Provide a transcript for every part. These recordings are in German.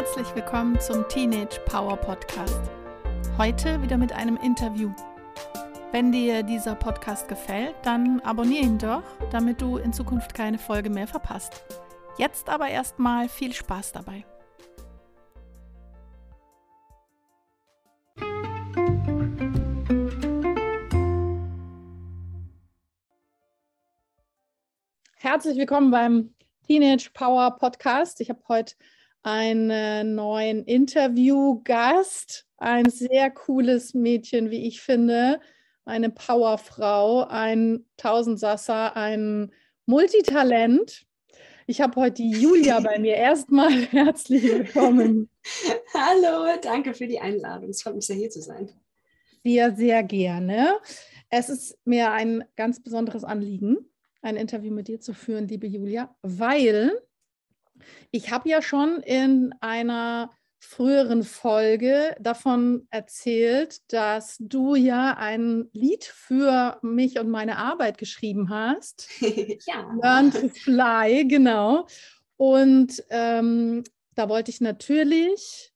Herzlich willkommen zum Teenage Power Podcast. Heute wieder mit einem Interview. Wenn dir dieser Podcast gefällt, dann abonniere ihn doch, damit du in Zukunft keine Folge mehr verpasst. Jetzt aber erstmal viel Spaß dabei. Herzlich willkommen beim Teenage Power Podcast. Ich habe heute einen neuen Interviewgast, ein sehr cooles Mädchen, wie ich finde, eine Powerfrau, ein Tausendsasser, ein Multitalent. Ich habe heute die Julia bei mir. Erstmal herzlich willkommen. Hallo, danke für die Einladung. Es freut mich sehr, hier zu sein. Sehr, sehr gerne. Es ist mir ein ganz besonderes Anliegen, ein Interview mit dir zu führen, liebe Julia, weil ich habe ja schon in einer früheren Folge davon erzählt, dass du ja ein Lied für mich und meine Arbeit geschrieben hast. ja. Learn to Fly, genau. Und ähm, da wollte ich natürlich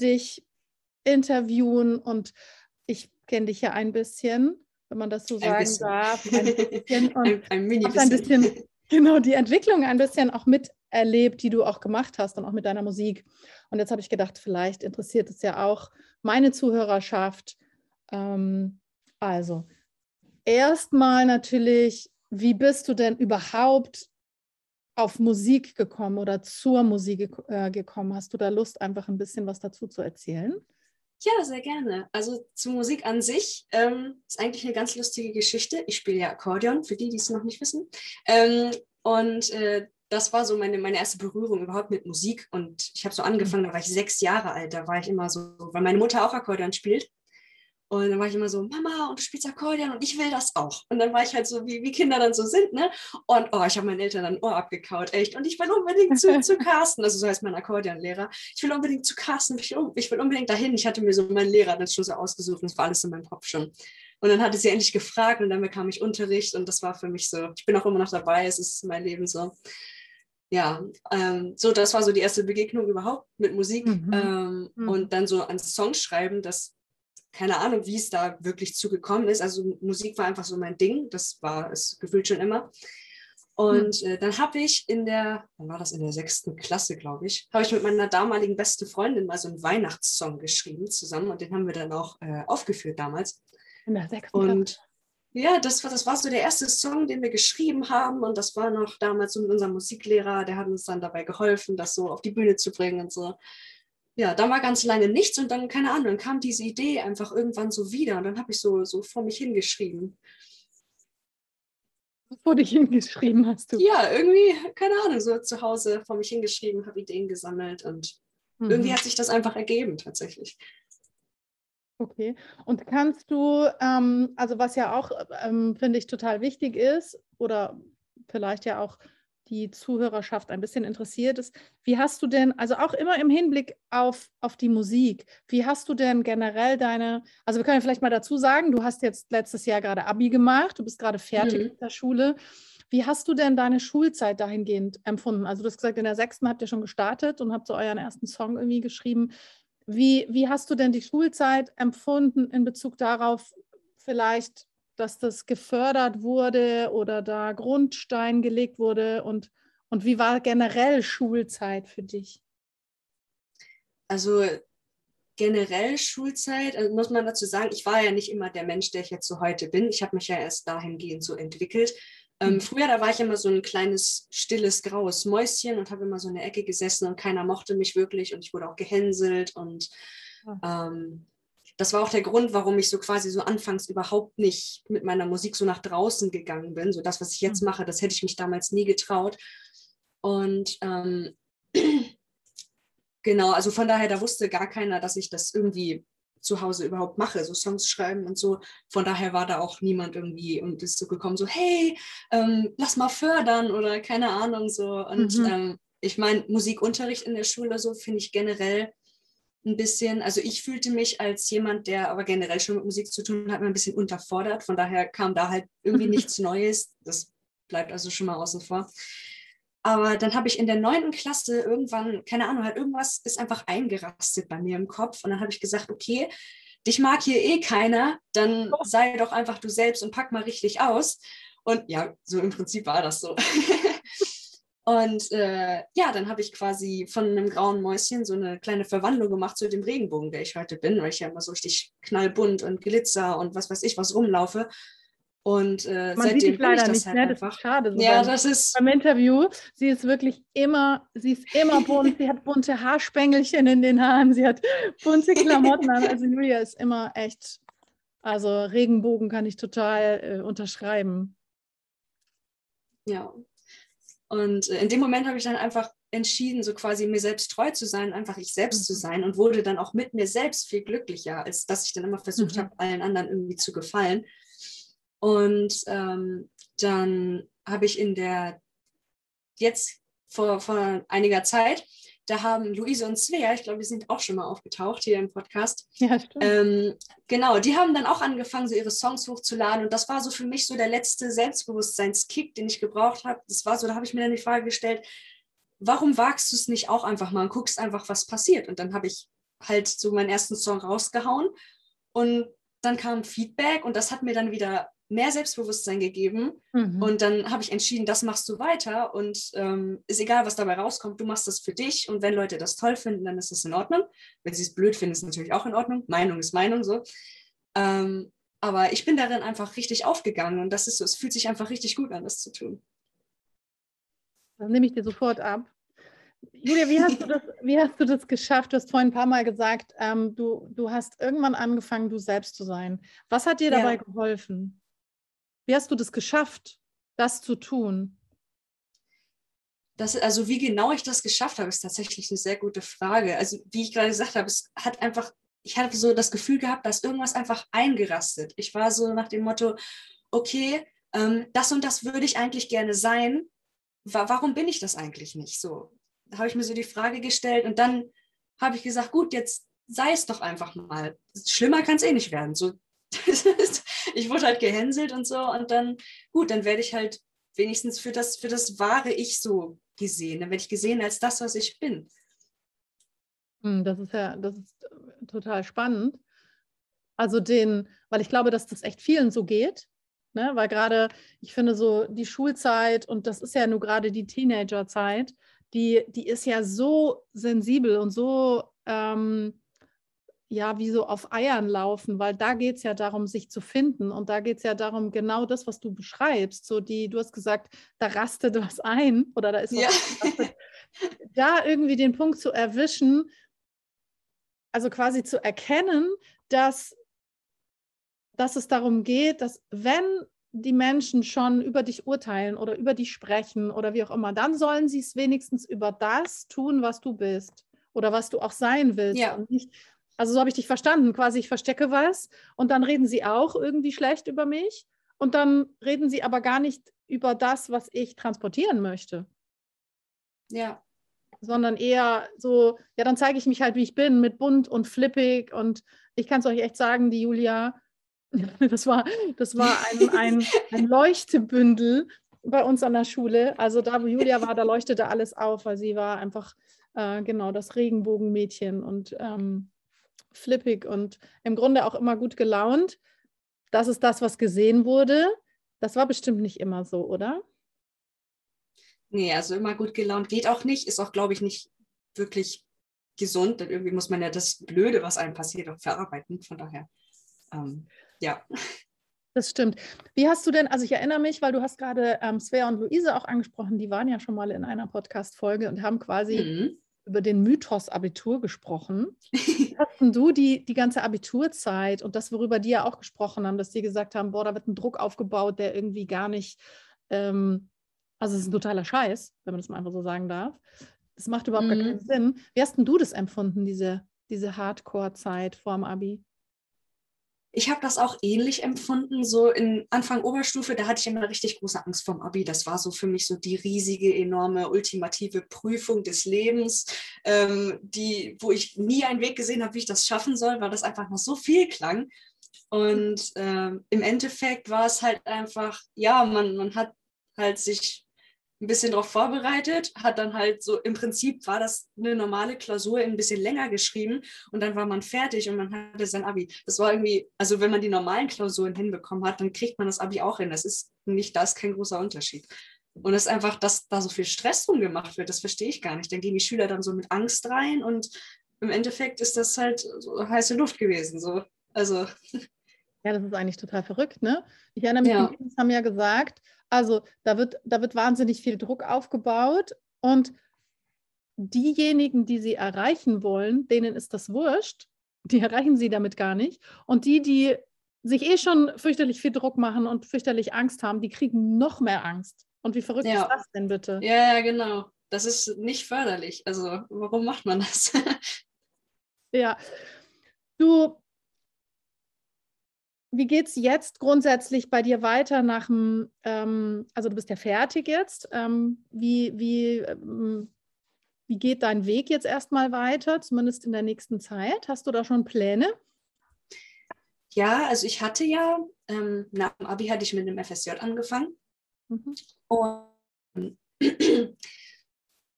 dich interviewen und ich kenne dich ja ein bisschen, wenn man das so sagen darf. Ein bisschen und ein, ein, ein bisschen genau die Entwicklung ein bisschen auch miterlebt, die du auch gemacht hast und auch mit deiner Musik. Und jetzt habe ich gedacht, vielleicht interessiert es ja auch meine Zuhörerschaft. Ähm, also, erstmal natürlich, wie bist du denn überhaupt auf Musik gekommen oder zur Musik äh, gekommen? Hast du da Lust, einfach ein bisschen was dazu zu erzählen? Ja, sehr gerne. Also zur Musik an sich ähm, ist eigentlich eine ganz lustige Geschichte. Ich spiele ja Akkordeon, für die, die es noch nicht wissen. Ähm, und äh, das war so meine, meine erste Berührung überhaupt mit Musik. Und ich habe so angefangen, da war ich sechs Jahre alt. Da war ich immer so, weil meine Mutter auch Akkordeon spielt. Und dann war ich immer so, Mama, und du spielst Akkordeon und ich will das auch. Und dann war ich halt so, wie, wie Kinder dann so sind, ne? Und oh, ich habe meinen Eltern dann ein Ohr abgekaut, echt. Und ich will unbedingt zu, zu Carsten, also so heißt mein Akkordeonlehrer. Ich will unbedingt zu Carsten, ich will, ich will unbedingt dahin. Ich hatte mir so meinen Lehrer dann schon so ausgesucht und das war alles in meinem Kopf schon. Und dann hatte sie endlich gefragt und dann bekam ich Unterricht und das war für mich so, ich bin auch immer noch dabei, es ist mein Leben so. Ja, ähm, so das war so die erste Begegnung überhaupt mit Musik mhm. Ähm, mhm. und dann so ans Songschreiben, das keine Ahnung, wie es da wirklich zugekommen ist. Also Musik war einfach so mein Ding, das war es gefühlt schon immer. Und hm. äh, dann habe ich in der, wann war das in der sechsten Klasse, glaube ich, habe ich mit meiner damaligen besten Freundin mal so einen Weihnachtssong geschrieben zusammen und den haben wir dann auch äh, aufgeführt damals. In der sechsten Und ja, das war, das war so der erste Song, den wir geschrieben haben und das war noch damals so mit unserem Musiklehrer, der hat uns dann dabei geholfen, das so auf die Bühne zu bringen und so ja, dann war ganz lange nichts und dann, keine Ahnung, dann kam diese Idee einfach irgendwann so wieder und dann habe ich so, so vor mich hingeschrieben. Vor dich hingeschrieben hast du? Ja, irgendwie, keine Ahnung, so zu Hause vor mich hingeschrieben, habe Ideen gesammelt und mhm. irgendwie hat sich das einfach ergeben tatsächlich. Okay, und kannst du, ähm, also was ja auch, ähm, finde ich, total wichtig ist oder vielleicht ja auch die Zuhörerschaft ein bisschen interessiert ist. Wie hast du denn, also auch immer im Hinblick auf, auf die Musik, wie hast du denn generell deine, also wir können ja vielleicht mal dazu sagen, du hast jetzt letztes Jahr gerade Abi gemacht, du bist gerade fertig mhm. mit der Schule. Wie hast du denn deine Schulzeit dahingehend empfunden? Also du hast gesagt, in der sechsten habt ihr schon gestartet und habt so euren ersten Song irgendwie geschrieben. Wie, wie hast du denn die Schulzeit empfunden in Bezug darauf, vielleicht dass das gefördert wurde oder da Grundstein gelegt wurde? Und, und wie war generell Schulzeit für dich? Also generell Schulzeit, also muss man dazu sagen, ich war ja nicht immer der Mensch, der ich jetzt so heute bin. Ich habe mich ja erst dahingehend so entwickelt. Ähm, mhm. früher, da war ich immer so ein kleines, stilles, graues Mäuschen und habe immer so in der Ecke gesessen und keiner mochte mich wirklich und ich wurde auch gehänselt und ähm, das war auch der Grund, warum ich so quasi so anfangs überhaupt nicht mit meiner Musik so nach draußen gegangen bin. So das, was ich jetzt mhm. mache, das hätte ich mich damals nie getraut. Und ähm, genau, also von daher, da wusste gar keiner, dass ich das irgendwie zu Hause überhaupt mache, so Songs schreiben und so. Von daher war da auch niemand irgendwie und ist so gekommen, so, hey, ähm, lass mal fördern oder keine Ahnung so. Und mhm. ähm, ich meine, Musikunterricht in der Schule so finde ich generell ein bisschen, also ich fühlte mich als jemand, der aber generell schon mit Musik zu tun hat, ein bisschen unterfordert. Von daher kam da halt irgendwie nichts Neues. Das bleibt also schon mal außen vor. Aber dann habe ich in der neunten Klasse irgendwann, keine Ahnung, halt irgendwas ist einfach eingerastet bei mir im Kopf. Und dann habe ich gesagt, okay, dich mag hier eh keiner, dann oh. sei doch einfach du selbst und pack mal richtig aus. Und ja, so im Prinzip war das so. und äh, ja, dann habe ich quasi von einem grauen Mäuschen so eine kleine Verwandlung gemacht zu dem Regenbogen, der ich heute bin, weil ich ja immer so richtig knallbunt und Glitzer und was weiß ich was rumlaufe. Und äh, Man sieht dich leider nicht, halt ne? Das ist schade. So ja, beim, das ist. Beim Interview, sie ist wirklich immer, sie ist immer bunt. sie hat bunte Haarspengelchen in den Haaren, sie hat bunte Klamotten an. Also Julia ist immer echt, also Regenbogen kann ich total äh, unterschreiben. Ja. Und äh, in dem Moment habe ich dann einfach entschieden, so quasi mir selbst treu zu sein, einfach ich selbst mhm. zu sein und wurde dann auch mit mir selbst viel glücklicher, als dass ich dann immer versucht mhm. habe, allen anderen irgendwie zu gefallen. Und ähm, dann habe ich in der, jetzt vor, vor einiger Zeit, da haben Luise und Svea, ich glaube, die sind auch schon mal aufgetaucht hier im Podcast. Ja, stimmt. Ähm, genau, die haben dann auch angefangen, so ihre Songs hochzuladen. Und das war so für mich so der letzte Selbstbewusstseinskick, den ich gebraucht habe. Das war so, da habe ich mir dann die Frage gestellt, warum wagst du es nicht auch einfach mal und guckst einfach, was passiert? Und dann habe ich halt so meinen ersten Song rausgehauen und dann kam Feedback und das hat mir dann wieder mehr Selbstbewusstsein gegeben. Mhm. Und dann habe ich entschieden, das machst du weiter. Und ähm, ist egal, was dabei rauskommt, du machst das für dich. Und wenn Leute das toll finden, dann ist das in Ordnung. Wenn sie es blöd finden, ist es natürlich auch in Ordnung. Meinung ist Meinung so. Ähm, aber ich bin darin einfach richtig aufgegangen und das ist so, es fühlt sich einfach richtig gut an, das zu tun. Das nehme ich dir sofort ab. Julia, wie hast du das, wie hast du das geschafft? Du hast vorhin ein paar Mal gesagt, ähm, du, du hast irgendwann angefangen, du selbst zu sein. Was hat dir dabei ja. geholfen? Wie hast du das geschafft, das zu tun? Das, also wie genau ich das geschafft habe, ist tatsächlich eine sehr gute Frage. Also wie ich gerade gesagt habe, es hat einfach, ich hatte so das Gefühl gehabt, dass irgendwas einfach eingerastet. Ich war so nach dem Motto, okay, ähm, das und das würde ich eigentlich gerne sein. Warum bin ich das eigentlich nicht so? Da habe ich mir so die Frage gestellt und dann habe ich gesagt, gut, jetzt sei es doch einfach mal. Schlimmer kann es eh nicht werden. So, ich wurde halt gehänselt und so und dann, gut, dann werde ich halt wenigstens für das, für das wahre Ich so gesehen. Dann werde ich gesehen als das, was ich bin. Hm, das ist ja, das ist äh, total spannend. Also den, weil ich glaube, dass das echt vielen so geht. Ne? Weil gerade, ich finde so die Schulzeit und das ist ja nur gerade die Teenagerzeit, die, die ist ja so sensibel und so ähm, ja wie so auf Eiern laufen, weil da geht es ja darum, sich zu finden. Und da geht es ja darum, genau das, was du beschreibst. So die, du hast gesagt, da rastet was ein oder da ist was ja. da irgendwie den Punkt zu erwischen, also quasi zu erkennen, dass, dass es darum geht, dass wenn die Menschen schon über dich urteilen oder über dich sprechen oder wie auch immer, dann sollen sie es wenigstens über das tun, was du bist oder was du auch sein willst ja. und nicht also so habe ich dich verstanden. Quasi, ich verstecke was und dann reden sie auch irgendwie schlecht über mich und dann reden sie aber gar nicht über das, was ich transportieren möchte. Ja. Sondern eher so, ja, dann zeige ich mich halt, wie ich bin, mit bunt und flippig. Und ich kann es euch echt sagen, die Julia, das war, das war ein, ein, ein Leuchtebündel bei uns an der Schule. Also da, wo Julia war, da leuchtete alles auf, weil sie war einfach äh, genau das Regenbogenmädchen. Und ähm, flippig und im Grunde auch immer gut gelaunt. Das ist das, was gesehen wurde. Das war bestimmt nicht immer so, oder? Nee, also immer gut gelaunt geht auch nicht, ist auch, glaube ich, nicht wirklich gesund, denn irgendwie muss man ja das Blöde, was einem passiert, auch verarbeiten. Von daher, ähm, ja. Das stimmt. Wie hast du denn, also ich erinnere mich, weil du hast gerade ähm, Svea und Luise auch angesprochen, die waren ja schon mal in einer Podcast-Folge und haben quasi mhm über den Mythos Abitur gesprochen. Hast du die, die ganze Abiturzeit und das, worüber die ja auch gesprochen haben, dass die gesagt haben, boah, da wird ein Druck aufgebaut, der irgendwie gar nicht, ähm, also es ist ein totaler Scheiß, wenn man das mal einfach so sagen darf. Das macht überhaupt mhm. gar keinen Sinn. Wie hast denn du das empfunden, diese, diese Hardcore-Zeit vorm Abi? Ich habe das auch ähnlich empfunden, so in Anfang Oberstufe, da hatte ich immer richtig große Angst vorm Abi. Das war so für mich so die riesige, enorme, ultimative Prüfung des Lebens, ähm, die, wo ich nie einen Weg gesehen habe, wie ich das schaffen soll, weil das einfach noch so viel klang. Und ähm, im Endeffekt war es halt einfach, ja, man, man hat halt sich ein bisschen darauf vorbereitet, hat dann halt so, im Prinzip war das eine normale Klausur ein bisschen länger geschrieben und dann war man fertig und man hatte sein Abi. Das war irgendwie, also wenn man die normalen Klausuren hinbekommen hat, dann kriegt man das Abi auch hin. Das ist nicht, das kein großer Unterschied. Und es ist einfach, dass da so viel Stress drum gemacht wird, das verstehe ich gar nicht. Dann gehen die Schüler dann so mit Angst rein und im Endeffekt ist das halt so heiße Luft gewesen. So. Also. Ja, das ist eigentlich total verrückt, ne? Ich erinnere mich, ja. die haben ja gesagt, also da wird, da wird wahnsinnig viel Druck aufgebaut und diejenigen, die sie erreichen wollen, denen ist das wurscht. Die erreichen sie damit gar nicht. Und die, die sich eh schon fürchterlich viel Druck machen und fürchterlich Angst haben, die kriegen noch mehr Angst. Und wie verrückt ja. ist das denn bitte? Ja, ja, genau. Das ist nicht förderlich. Also warum macht man das? ja. Du, wie geht es jetzt grundsätzlich bei dir weiter nach dem, ähm, also du bist ja fertig jetzt. Ähm, wie, wie, ähm, wie geht dein Weg jetzt erstmal weiter, zumindest in der nächsten Zeit? Hast du da schon Pläne? Ja, also ich hatte ja, ähm, nach dem Abi hatte ich mit einem FSJ angefangen. Mhm. Und,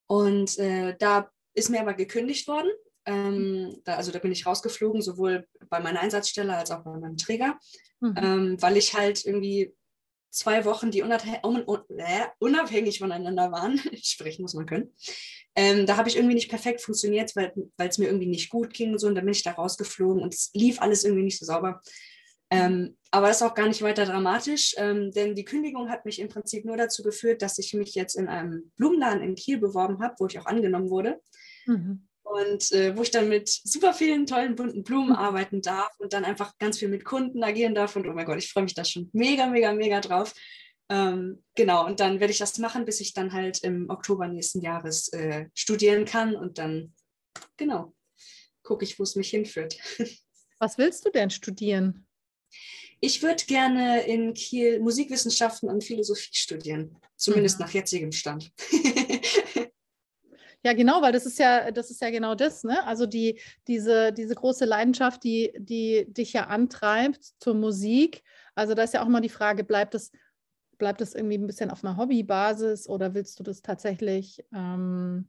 und äh, da ist mir aber gekündigt worden. Ähm, da, also da bin ich rausgeflogen, sowohl bei meiner Einsatzstelle als auch bei meinem Träger, mhm. ähm, weil ich halt irgendwie zwei Wochen, die unabhängig voneinander waren, sprechen muss man können, ähm, da habe ich irgendwie nicht perfekt funktioniert, weil es mir irgendwie nicht gut ging und so. Und dann bin ich da rausgeflogen und es lief alles irgendwie nicht so sauber. Ähm, aber das ist auch gar nicht weiter dramatisch, ähm, denn die Kündigung hat mich im Prinzip nur dazu geführt, dass ich mich jetzt in einem Blumenladen in Kiel beworben habe, wo ich auch angenommen wurde. Mhm. Und äh, wo ich dann mit super vielen tollen bunten Blumen mhm. arbeiten darf und dann einfach ganz viel mit Kunden agieren darf. Und oh mein Gott, ich freue mich da schon mega, mega, mega drauf. Ähm, genau, und dann werde ich das machen, bis ich dann halt im Oktober nächsten Jahres äh, studieren kann und dann, genau, gucke ich, wo es mich hinführt. Was willst du denn studieren? Ich würde gerne in Kiel Musikwissenschaften und Philosophie studieren, zumindest mhm. nach jetzigem Stand. Ja, genau, weil das ist ja, das ist ja genau das, ne? Also die, diese, diese große Leidenschaft, die, die dich ja antreibt zur Musik. Also da ist ja auch mal die Frage, bleibt es, bleibt es irgendwie ein bisschen auf einer Hobbybasis oder willst du das tatsächlich ähm,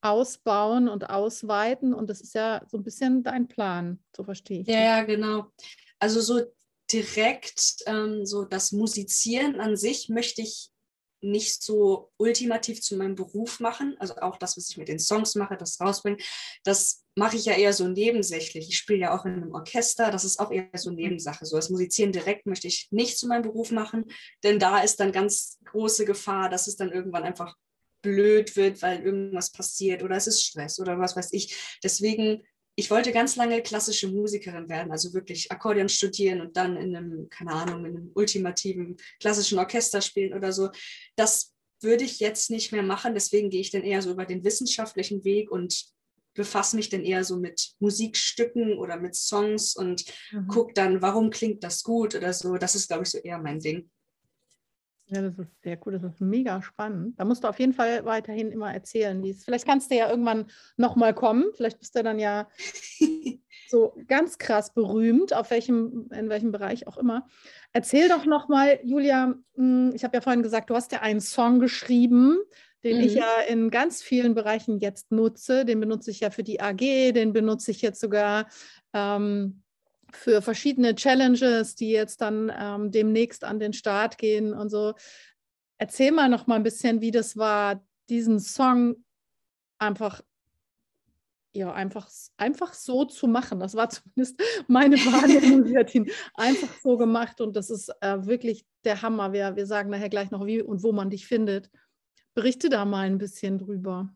ausbauen und ausweiten? Und das ist ja so ein bisschen dein Plan, so verstehe ich. Ja, ja, genau. Also so direkt ähm, so das Musizieren an sich möchte ich nicht so ultimativ zu meinem Beruf machen. Also auch das, was ich mit den Songs mache, das rausbringen, das mache ich ja eher so nebensächlich. Ich spiele ja auch in einem Orchester, das ist auch eher so Nebensache. So das Musizieren direkt möchte ich nicht zu meinem Beruf machen, denn da ist dann ganz große Gefahr, dass es dann irgendwann einfach blöd wird, weil irgendwas passiert oder es ist Stress oder was weiß ich. Deswegen ich wollte ganz lange klassische Musikerin werden, also wirklich Akkordeon studieren und dann in einem, keine Ahnung, in einem ultimativen klassischen Orchester spielen oder so. Das würde ich jetzt nicht mehr machen. Deswegen gehe ich dann eher so über den wissenschaftlichen Weg und befasse mich dann eher so mit Musikstücken oder mit Songs und mhm. gucke dann, warum klingt das gut oder so. Das ist, glaube ich, so eher mein Ding. Ja, das ist sehr cool, das ist mega spannend. Da musst du auf jeden Fall weiterhin immer erzählen, wie es. Vielleicht kannst du ja irgendwann nochmal kommen. Vielleicht bist du dann ja so ganz krass berühmt, auf welchem, in welchem Bereich auch immer. Erzähl doch nochmal, Julia, hm, ich habe ja vorhin gesagt, du hast ja einen Song geschrieben, den mhm. ich ja in ganz vielen Bereichen jetzt nutze. Den benutze ich ja für die AG, den benutze ich jetzt sogar ähm, für verschiedene Challenges, die jetzt dann ähm, demnächst an den Start gehen und so. Erzähl mal noch mal ein bisschen, wie das war, diesen Song einfach ja, einfach, einfach so zu machen. Das war zumindest meine Wahrnehmung. Sie hat ihn einfach so gemacht und das ist äh, wirklich der Hammer. Wir, wir sagen nachher gleich noch, wie und wo man dich findet. Berichte da mal ein bisschen drüber.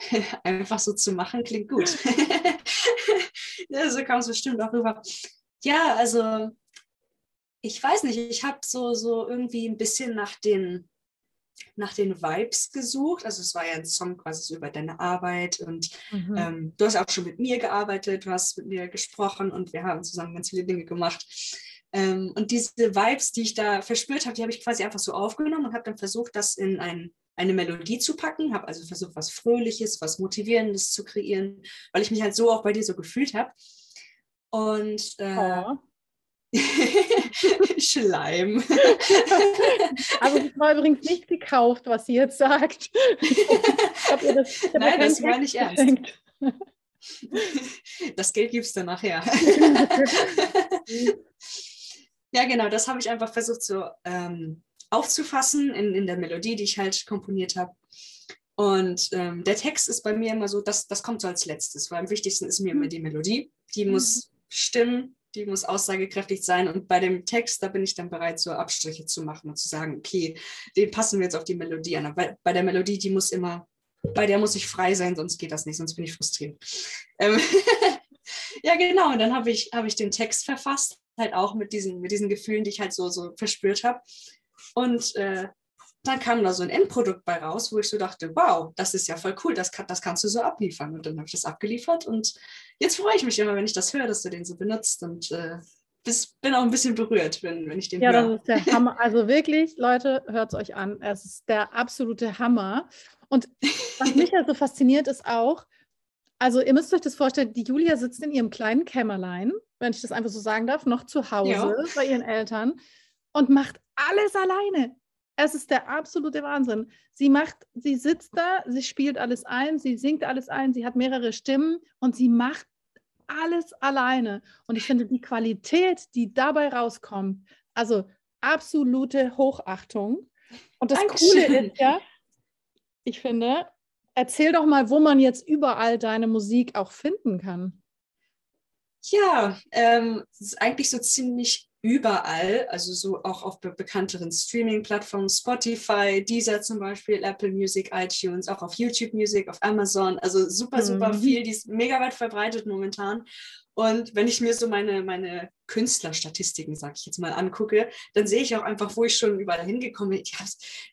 Einfach so zu machen klingt gut. ja, so kam es bestimmt auch rüber. Ja, also ich weiß nicht, ich habe so, so irgendwie ein bisschen nach den, nach den Vibes gesucht. Also es war ja ein Song quasi so über deine Arbeit und mhm. ähm, du hast auch schon mit mir gearbeitet, du hast mit mir gesprochen und wir haben zusammen ganz viele Dinge gemacht. Ähm, und diese Vibes, die ich da verspürt habe, die habe ich quasi einfach so aufgenommen und habe dann versucht, das in ein, eine Melodie zu packen, habe also versucht, was Fröhliches, was Motivierendes zu kreieren, weil ich mich halt so auch bei dir so gefühlt habe. Und äh, oh. Schleim. also das war übrigens nicht gekauft, was sie jetzt sagt. das, Nein, das meine ich ernst. Das Geld gibst du nachher. ja, genau, das habe ich einfach versucht so ähm, aufzufassen in, in der Melodie, die ich halt komponiert habe. Und ähm, der Text ist bei mir immer so, das, das kommt so als letztes, weil am wichtigsten ist mir immer mhm. die Melodie. Die mhm. muss stimmen, die muss aussagekräftig sein. Und bei dem Text, da bin ich dann bereit, so Abstriche zu machen und zu sagen, okay, den passen wir jetzt auf die Melodie an. Aber bei der Melodie, die muss immer, bei der muss ich frei sein, sonst geht das nicht, sonst bin ich frustriert. Ähm ja, genau. Und dann habe ich, hab ich den Text verfasst, halt auch mit diesen, mit diesen Gefühlen, die ich halt so, so verspürt habe. Und äh, dann kam da so ein Endprodukt bei raus, wo ich so dachte, wow, das ist ja voll cool, das, kann, das kannst du so abliefern. Und dann habe ich das abgeliefert und jetzt freue ich mich immer, wenn ich das höre, dass du den so benutzt und äh, bis, bin auch ein bisschen berührt, wenn, wenn ich den ja, höre. Ja, das ist der Hammer. Also wirklich, Leute, hört es euch an. Es ist der absolute Hammer. Und was mich ja so fasziniert, ist auch, also ihr müsst euch das vorstellen, die Julia sitzt in ihrem kleinen Kämmerlein, wenn ich das einfach so sagen darf, noch zu Hause ja. bei ihren Eltern und macht alles alleine. Es ist der absolute Wahnsinn. Sie macht, sie sitzt da, sie spielt alles ein, sie singt alles ein, sie hat mehrere Stimmen und sie macht alles alleine. Und ich finde die Qualität, die dabei rauskommt, also absolute Hochachtung. Und das Dankeschön. Coole ist ja, ich finde, erzähl doch mal, wo man jetzt überall deine Musik auch finden kann. Ja, ähm, es ist eigentlich so ziemlich überall, also so auch auf be bekannteren Streaming-Plattformen, Spotify, Deezer zum Beispiel, Apple Music, iTunes, auch auf YouTube Music, auf Amazon, also super, super mhm. viel, die ist mega weit verbreitet momentan. Und wenn ich mir so meine, meine Künstlerstatistiken, sag ich jetzt mal, angucke, dann sehe ich auch einfach, wo ich schon überall hingekommen bin. Ja,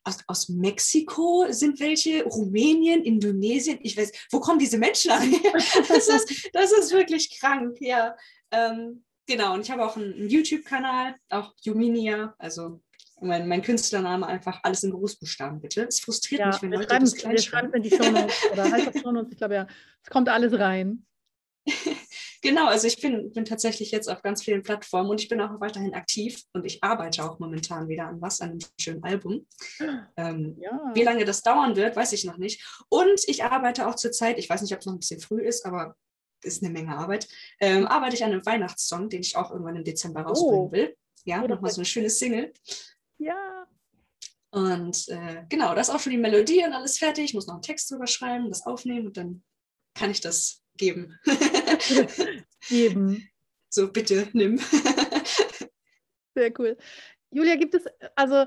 aus, aus Mexiko sind welche, Rumänien, Indonesien, ich weiß, wo kommen diese Menschen an? das, ist, das ist wirklich krank, ja. Ähm, Genau, und ich habe auch einen, YouTube-Kanal, auch Juminia, also mein, mein, Künstlername einfach alles in Großbuchstaben, bitte. Es frustriert ja, mich, wenn Leute das klein Wir schreiben in die Shownotes oder halt auf Shownotes, ich glaube ja, es kommt alles rein. genau, also ich bin, bin tatsächlich jetzt auf ganz vielen Plattformen und ich bin auch weiterhin aktiv und ich arbeite auch momentan wieder an was, an einem schönen Album. Ähm, ja. Wie lange das dauern wird, weiß ich noch nicht. Und ich arbeite auch zurzeit, ich weiß nicht, ob es noch ein bisschen früh ist, aber ist eine Menge Arbeit, ähm, arbeite ich an einem Weihnachtssong, den ich auch irgendwann im Dezember rausbringen oh. will. Ja, nochmal so eine schöne Single. Ja. Und äh, genau, das ist auch schon die Melodie und alles fertig. Ich muss noch einen Text drüber schreiben, das aufnehmen und dann kann ich das geben. geben. So, bitte, nimm. Sehr cool. Julia, gibt es, also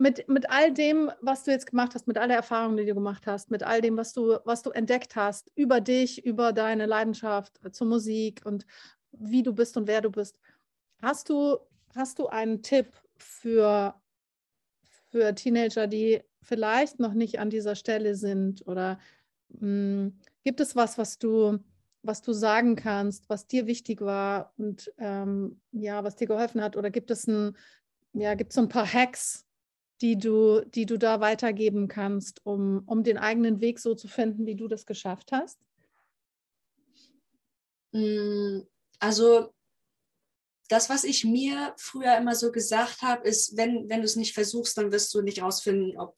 mit, mit all dem, was du jetzt gemacht hast, mit all der Erfahrung, die du gemacht hast, mit all dem, was du, was du entdeckt hast über dich, über deine Leidenschaft zur Musik und wie du bist und wer du bist, hast du, hast du einen Tipp für, für Teenager, die vielleicht noch nicht an dieser Stelle sind? Oder mh, hm, gibt es was, was du, was du sagen kannst, was dir wichtig war und ähm, ja, was dir geholfen hat? Oder gibt es ein, ja, gibt es so ein paar Hacks, die du, die du da weitergeben kannst, um, um den eigenen Weg so zu finden, wie du das geschafft hast? Mm, also das, was ich mir früher immer so gesagt habe, ist, wenn, wenn du es nicht versuchst, dann wirst du nicht rausfinden, ob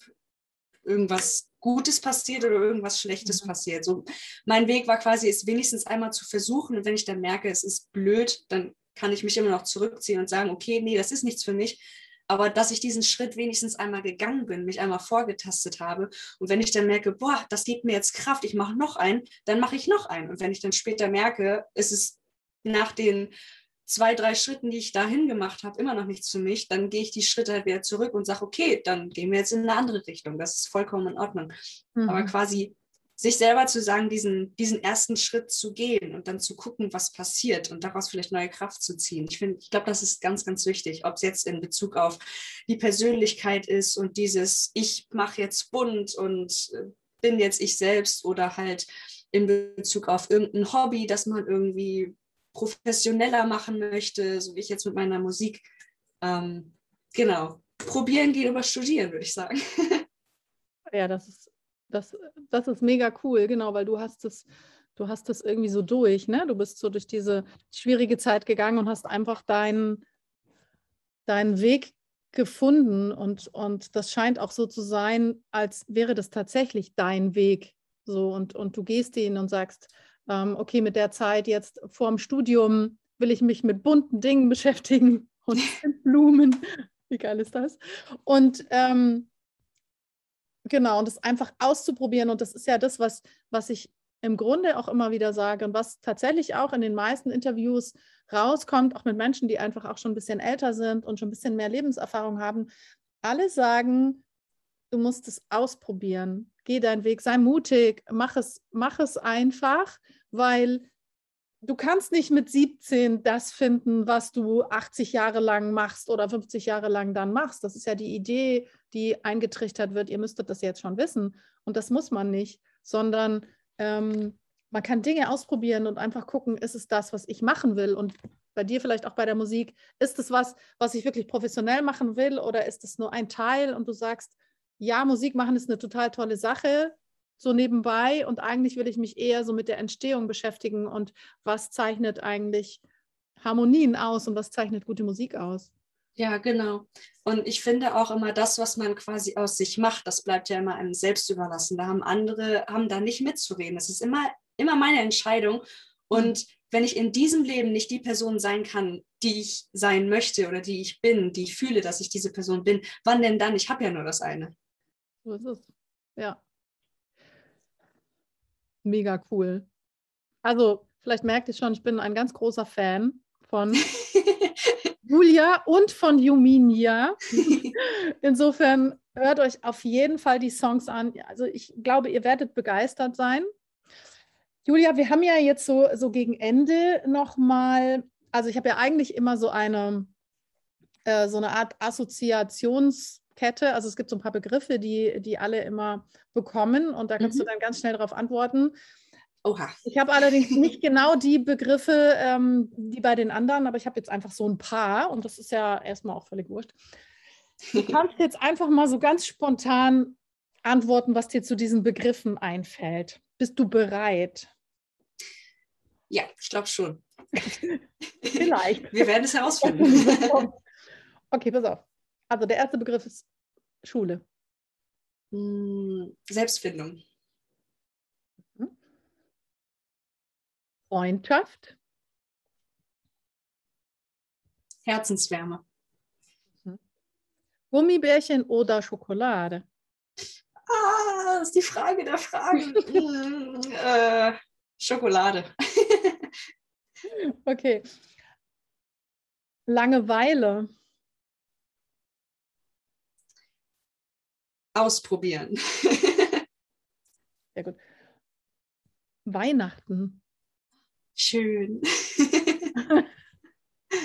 irgendwas Gutes passiert oder irgendwas Schlechtes mhm. passiert. So, mein Weg war quasi, es wenigstens einmal zu versuchen. Und wenn ich dann merke, es ist blöd, dann kann ich mich immer noch zurückziehen und sagen, okay, nee, das ist nichts für mich aber dass ich diesen Schritt wenigstens einmal gegangen bin, mich einmal vorgetastet habe. Und wenn ich dann merke, boah, das gibt mir jetzt Kraft, ich mache noch einen, dann mache ich noch einen. Und wenn ich dann später merke, es ist nach den zwei, drei Schritten, die ich dahin gemacht habe, immer noch nichts für mich, dann gehe ich die Schritte halt wieder zurück und sage, okay, dann gehen wir jetzt in eine andere Richtung. Das ist vollkommen in Ordnung. Mhm. Aber quasi sich selber zu sagen, diesen, diesen ersten Schritt zu gehen und dann zu gucken, was passiert und daraus vielleicht neue Kraft zu ziehen. Ich ich glaube, das ist ganz, ganz wichtig, ob es jetzt in Bezug auf die Persönlichkeit ist und dieses, ich mache jetzt bunt und äh, bin jetzt ich selbst oder halt in Bezug auf irgendein Hobby, das man irgendwie professioneller machen möchte, so wie ich jetzt mit meiner Musik. Ähm, genau. Probieren gehen über studieren, würde ich sagen. Ja, das ist das, das ist mega cool, genau, weil du hast es, du hast es irgendwie so durch, ne? Du bist so durch diese schwierige Zeit gegangen und hast einfach deinen deinen Weg gefunden und, und das scheint auch so zu sein, als wäre das tatsächlich dein Weg. So und, und du gehst ihn und sagst, ähm, okay, mit der Zeit jetzt vorm Studium will ich mich mit bunten Dingen beschäftigen und Blumen. Wie geil ist das? Und ähm, genau, und das einfach auszuprobieren. Und das ist ja das, was, was ich im Grunde auch immer wieder sage und was tatsächlich auch in den meisten Interviews rauskommt, auch mit Menschen, die einfach auch schon ein bisschen älter sind und schon ein bisschen mehr Lebenserfahrung haben. Alle sagen, du musst es ausprobieren. Geh deinen Weg, sei mutig, mach es, mach es einfach, weil du kannst nicht mit 17 das finden, was du 80 Jahre lang machst oder 50 Jahre lang dann machst. Das ist ja die Idee, die eingetrichtert wird. Ihr müsstet das jetzt schon wissen. Und das muss man nicht, sondern ähm, man kann Dinge ausprobieren und einfach gucken, ist es das, was ich machen will? Und bei dir vielleicht auch bei der Musik, ist es was, was ich wirklich professionell machen will oder ist es nur ein Teil und du sagst, ja, Musik machen ist eine total tolle Sache, so nebenbei und eigentlich will ich mich eher so mit der Entstehung beschäftigen und was zeichnet eigentlich Harmonien aus und was zeichnet gute Musik aus? Ja, genau. Und ich finde auch immer das, was man quasi aus sich macht, das bleibt ja immer einem selbst überlassen. Da haben andere, haben da nicht mitzureden. Das ist immer, immer meine Entscheidung. Und mhm. wenn ich in diesem Leben nicht die Person sein kann, die ich sein möchte oder die ich bin, die ich fühle, dass ich diese Person bin, wann denn dann? Ich habe ja nur das eine. So ist es. Ja. Mega cool. Also, vielleicht merkt ihr schon, ich bin ein ganz großer Fan von Julia und von Juminia. Insofern hört euch auf jeden Fall die Songs an. Also ich glaube, ihr werdet begeistert sein. Julia, wir haben ja jetzt so, so gegen Ende nochmal, also ich habe ja eigentlich immer so eine, äh, so eine Art Assoziationskette. Also es gibt so ein paar Begriffe, die, die alle immer bekommen und da kannst mhm. du dann ganz schnell darauf antworten. Oha. Ich habe allerdings nicht genau die Begriffe ähm, wie bei den anderen, aber ich habe jetzt einfach so ein paar und das ist ja erstmal auch völlig wurscht. Du kannst jetzt einfach mal so ganz spontan antworten, was dir zu diesen Begriffen einfällt. Bist du bereit? Ja, ich glaube schon. Vielleicht. Wir werden es herausfinden. okay, pass auf. Also der erste Begriff ist Schule. Hm, Selbstfindung. Freundschaft? Herzenswärme. Mhm. Gummibärchen oder Schokolade? Ah, das ist die Frage der Fragen. mm, äh, Schokolade. okay. Langeweile. Ausprobieren. Sehr gut. Weihnachten schön.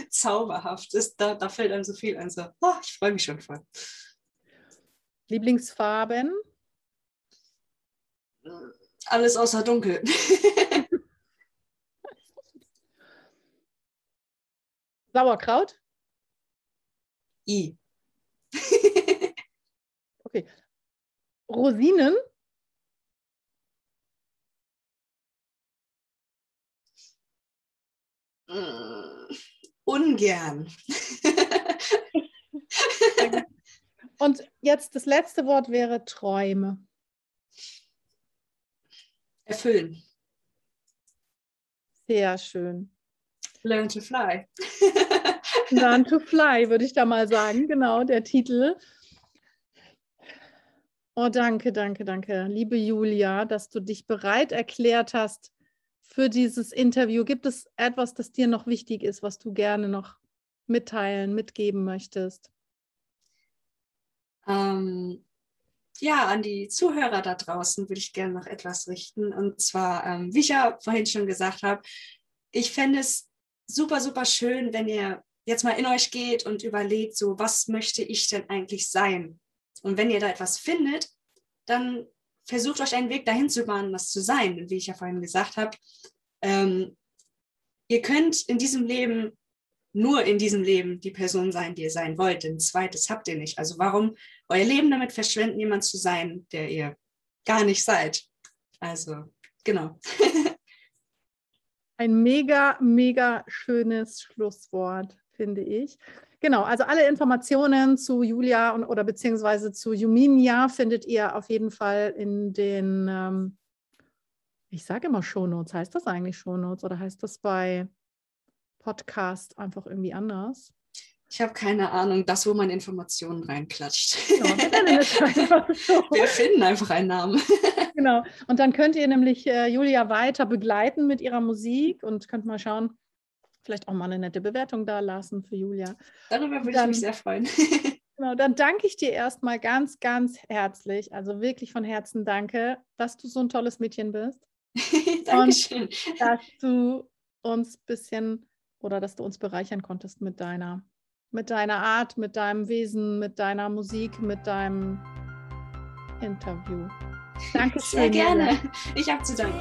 Zauberhaft. ist, da, da fällt einem so viel ein. So, oh, ich freue mich schon voll. Lieblingsfarben? Alles außer dunkel. Sauerkraut? I. okay. Rosinen? Mm, ungern. Und jetzt das letzte Wort wäre Träume. Erfüllen. Sehr schön. Learn to fly. Learn to fly, würde ich da mal sagen. Genau, der Titel. Oh, danke, danke, danke. Liebe Julia, dass du dich bereit erklärt hast, für dieses Interview? Gibt es etwas, das dir noch wichtig ist, was du gerne noch mitteilen, mitgeben möchtest? Ähm, ja, an die Zuhörer da draußen würde ich gerne noch etwas richten. Und zwar, ähm, wie ich ja vorhin schon gesagt habe, ich fände es super, super schön, wenn ihr jetzt mal in euch geht und überlegt, so, was möchte ich denn eigentlich sein? Und wenn ihr da etwas findet, dann versucht euch einen Weg dahin zu bahnen, das zu sein, wie ich ja vorhin gesagt habe. Ähm, ihr könnt in diesem Leben nur in diesem Leben die Person sein, die ihr sein wollt. Denn zweites habt ihr nicht. Also warum euer Leben damit verschwenden, jemand zu sein, der ihr gar nicht seid? Also, genau. Ein mega, mega schönes Schlusswort, finde ich. Genau, also alle Informationen zu Julia und, oder beziehungsweise zu Juminia findet ihr auf jeden Fall in den, ähm, ich sage immer Shownotes. Heißt das eigentlich Shownotes oder heißt das bei Podcast einfach irgendwie anders? Ich habe keine Ahnung, das, wo man Informationen reinklatscht. Genau, wir, finden einfach einen Namen. genau. Und dann könnt ihr nämlich äh, Julia weiter begleiten mit ihrer Musik und könnt mal schauen, vielleicht auch mal eine nette Bewertung da lassen für Julia. Darüber würde ich mich sehr freuen. genau, dann danke ich dir erstmal ganz, ganz herzlich, also wirklich von Herzen danke, dass du so ein tolles Mädchen bist. Dankeschön. Und dass du uns ein bisschen oder dass du uns bereichern konntest mit deiner mit deiner Art, mit deinem Wesen, mit deiner Musik, mit deinem Interview. Danke Sehr gerne. Ich habe zu danken.